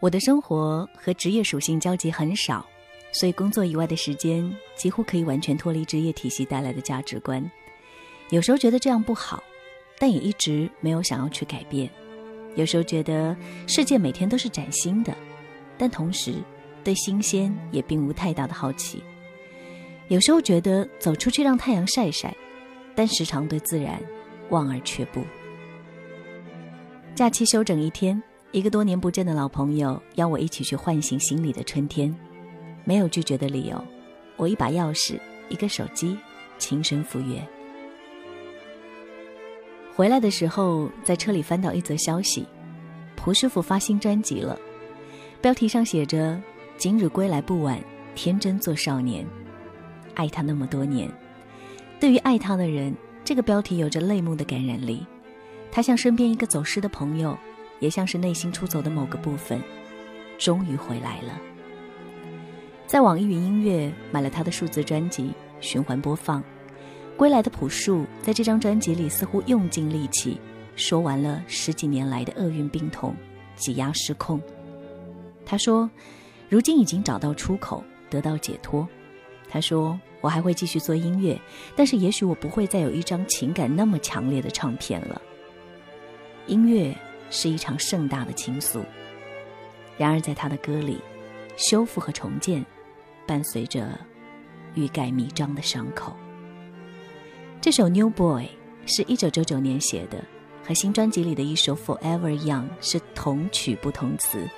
我的生活和职业属性交集很少，所以工作以外的时间几乎可以完全脱离职业体系带来的价值观。有时候觉得这样不好，但也一直没有想要去改变。有时候觉得世界每天都是崭新的，但同时对新鲜也并无太大的好奇。有时候觉得走出去让太阳晒晒，但时常对自然望而却步。假期休整一天。一个多年不见的老朋友邀我一起去唤醒心里的春天，没有拒绝的理由。我一把钥匙，一个手机，轻声赴约。回来的时候，在车里翻到一则消息：蒲师傅发新专辑了，标题上写着“今日归来不晚，天真做少年”。爱他那么多年，对于爱他的人，这个标题有着泪目的感染力。他像身边一个走失的朋友。也像是内心出走的某个部分，终于回来了。在网易云音乐买了他的数字专辑，循环播放。归来的朴树在这张专辑里似乎用尽力气，说完了十几年来的厄运病痛，挤压失控。他说：“如今已经找到出口，得到解脱。”他说：“我还会继续做音乐，但是也许我不会再有一张情感那么强烈的唱片了。”音乐。是一场盛大的倾诉。然而，在他的歌里，修复和重建伴随着欲盖弥彰的伤口。这首《New Boy》是一九九九年写的，和新专辑里的一首《Forever Young》是同曲不同词，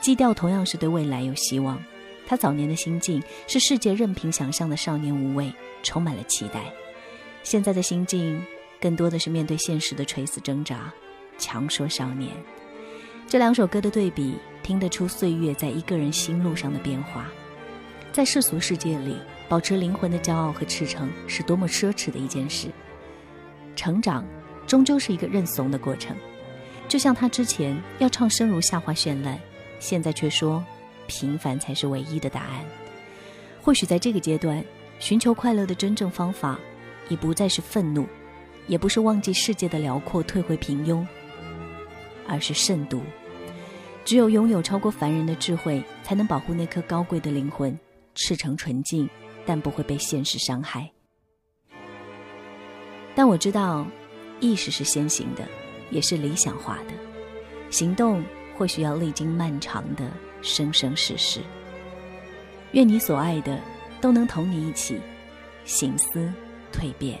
基调同样是对未来有希望。他早年的心境是世界任凭想象的少年无畏，充满了期待。现在的心境更多的是面对现实的垂死挣扎。强说少年，这两首歌的对比，听得出岁月在一个人心路上的变化。在世俗世界里，保持灵魂的骄傲和赤诚是多么奢侈的一件事。成长终究是一个认怂的过程，就像他之前要唱《生如夏花绚烂》，现在却说平凡才是唯一的答案。或许在这个阶段，寻求快乐的真正方法，已不再是愤怒，也不是忘记世界的辽阔，退回平庸。而是慎独。只有拥有超过凡人的智慧，才能保护那颗高贵的灵魂，赤诚纯净，但不会被现实伤害。但我知道，意识是先行的，也是理想化的，行动或许要历经漫长的生生世世。愿你所爱的，都能同你一起，行思蜕变。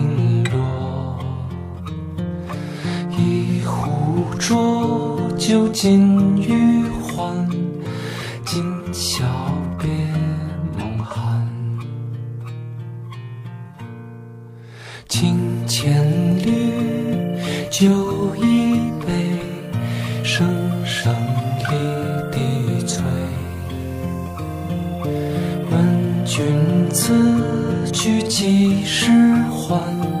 浊酒尽余欢，今宵别梦寒。清浅绿酒一杯，声声离笛催。问君此去几时还？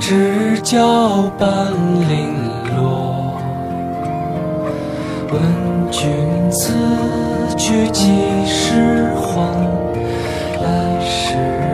知交半零落。问君此去几时还？来时